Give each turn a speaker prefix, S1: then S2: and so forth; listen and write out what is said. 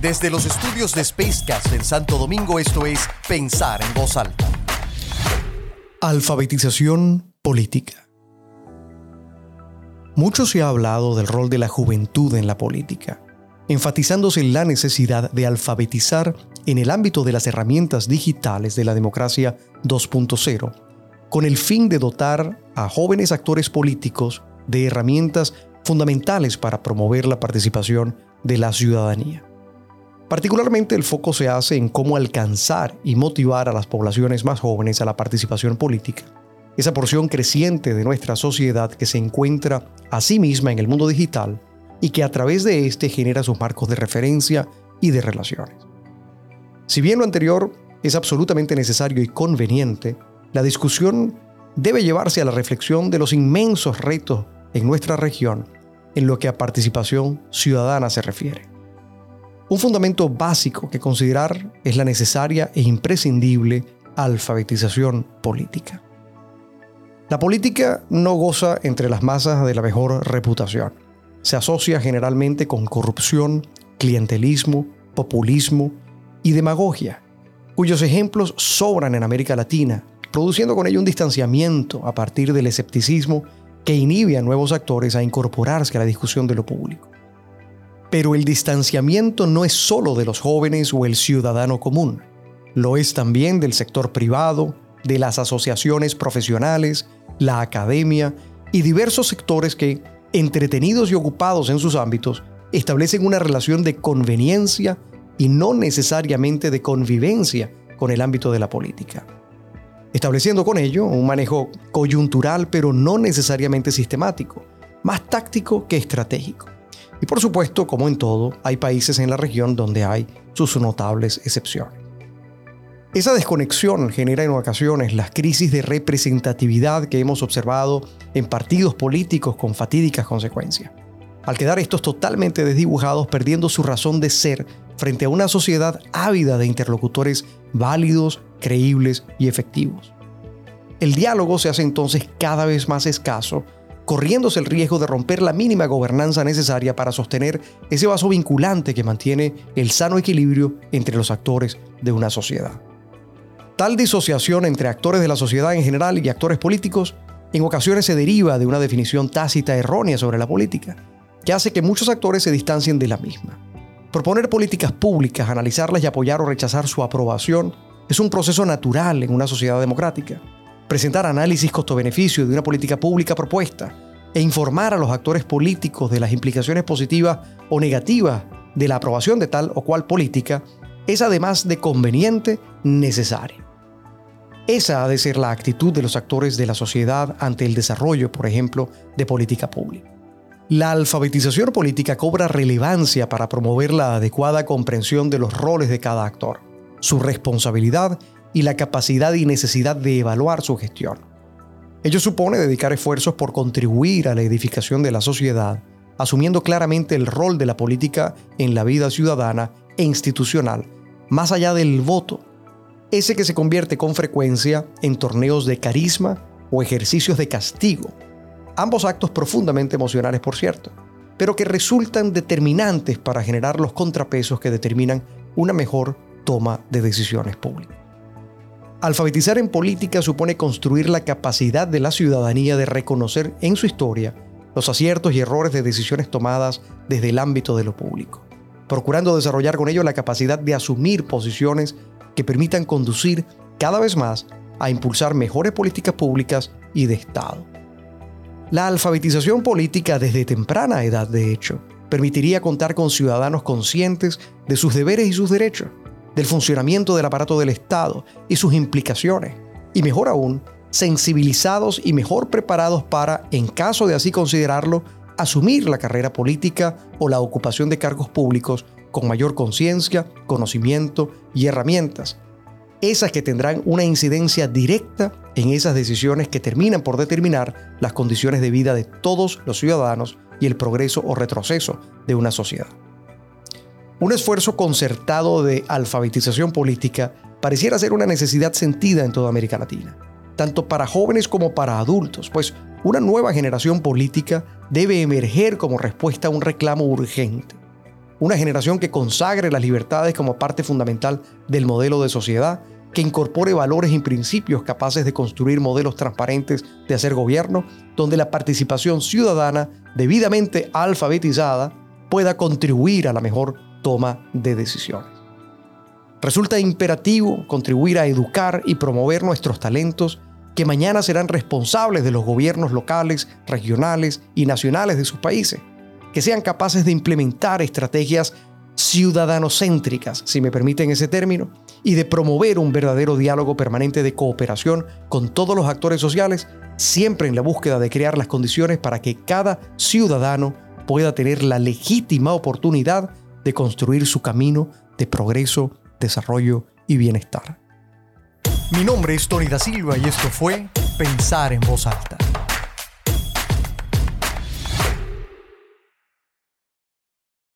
S1: Desde los estudios de Spacecast en Santo Domingo, esto es Pensar en Voz Alta. Alfabetización política. Mucho se ha hablado del rol de la juventud en la política, enfatizándose en la necesidad de alfabetizar en el ámbito de las herramientas digitales de la democracia 2.0, con el fin de dotar a jóvenes actores políticos de herramientas fundamentales para promover la participación de la ciudadanía. Particularmente el foco se hace en cómo alcanzar y motivar a las poblaciones más jóvenes a la participación política, esa porción creciente de nuestra sociedad que se encuentra a sí misma en el mundo digital y que a través de éste genera sus marcos de referencia y de relaciones. Si bien lo anterior es absolutamente necesario y conveniente, la discusión debe llevarse a la reflexión de los inmensos retos en nuestra región en lo que a participación ciudadana se refiere. Un fundamento básico que considerar es la necesaria e imprescindible alfabetización política. La política no goza entre las masas de la mejor reputación. Se asocia generalmente con corrupción, clientelismo, populismo y demagogia, cuyos ejemplos sobran en América Latina, produciendo con ello un distanciamiento a partir del escepticismo que inhibe a nuevos actores a incorporarse a la discusión de lo público. Pero el distanciamiento no es solo de los jóvenes o el ciudadano común, lo es también del sector privado, de las asociaciones profesionales, la academia y diversos sectores que, entretenidos y ocupados en sus ámbitos, establecen una relación de conveniencia y no necesariamente de convivencia con el ámbito de la política. Estableciendo con ello un manejo coyuntural pero no necesariamente sistemático, más táctico que estratégico. Y por supuesto, como en todo, hay países en la región donde hay sus notables excepciones. Esa desconexión genera en ocasiones las crisis de representatividad que hemos observado en partidos políticos con fatídicas consecuencias. Al quedar estos totalmente desdibujados, perdiendo su razón de ser frente a una sociedad ávida de interlocutores válidos, creíbles y efectivos. El diálogo se hace entonces cada vez más escaso corriéndose el riesgo de romper la mínima gobernanza necesaria para sostener ese vaso vinculante que mantiene el sano equilibrio entre los actores de una sociedad. Tal disociación entre actores de la sociedad en general y actores políticos en ocasiones se deriva de una definición tácita errónea sobre la política, que hace que muchos actores se distancien de la misma. Proponer políticas públicas, analizarlas y apoyar o rechazar su aprobación es un proceso natural en una sociedad democrática presentar análisis costo-beneficio de una política pública propuesta e informar a los actores políticos de las implicaciones positivas o negativas de la aprobación de tal o cual política es además de conveniente necesario. Esa ha de ser la actitud de los actores de la sociedad ante el desarrollo, por ejemplo, de política pública. La alfabetización política cobra relevancia para promover la adecuada comprensión de los roles de cada actor, su responsabilidad y la capacidad y necesidad de evaluar su gestión. Ello supone dedicar esfuerzos por contribuir a la edificación de la sociedad, asumiendo claramente el rol de la política en la vida ciudadana e institucional, más allá del voto, ese que se convierte con frecuencia en torneos de carisma o ejercicios de castigo, ambos actos profundamente emocionales por cierto, pero que resultan determinantes para generar los contrapesos que determinan una mejor toma de decisiones públicas. Alfabetizar en política supone construir la capacidad de la ciudadanía de reconocer en su historia los aciertos y errores de decisiones tomadas desde el ámbito de lo público, procurando desarrollar con ello la capacidad de asumir posiciones que permitan conducir cada vez más a impulsar mejores políticas públicas y de Estado. La alfabetización política desde temprana edad, de hecho, permitiría contar con ciudadanos conscientes de sus deberes y sus derechos, del funcionamiento del aparato del Estado y sus implicaciones, y mejor aún, sensibilizados y mejor preparados para, en caso de así considerarlo, asumir la carrera política o la ocupación de cargos públicos con mayor conciencia, conocimiento y herramientas, esas que tendrán una incidencia directa en esas decisiones que terminan por determinar las condiciones de vida de todos los ciudadanos y el progreso o retroceso de una sociedad. Un esfuerzo concertado de alfabetización política pareciera ser una necesidad sentida en toda América Latina, tanto para jóvenes como para adultos, pues una nueva generación política debe emerger como respuesta a un reclamo urgente. una generación que consagre las libertades como parte fundamental del modelo de sociedad, que incorpore valores y principios capaces de construir modelos transparentes de hacer gobierno, donde la participación ciudadana debidamente alfabetizada pueda contribuir a la mejor toma de decisiones. Resulta imperativo contribuir a educar y promover nuestros talentos que mañana serán responsables de los gobiernos locales, regionales y nacionales de sus países, que sean capaces de implementar estrategias ciudadanocéntricas, si me permiten ese término, y de promover un verdadero diálogo permanente de cooperación con todos los actores sociales, siempre en la búsqueda de crear las condiciones para que cada ciudadano pueda tener la legítima oportunidad de construir su camino de progreso, desarrollo y bienestar. Mi nombre es Tony da Silva y esto fue Pensar en voz alta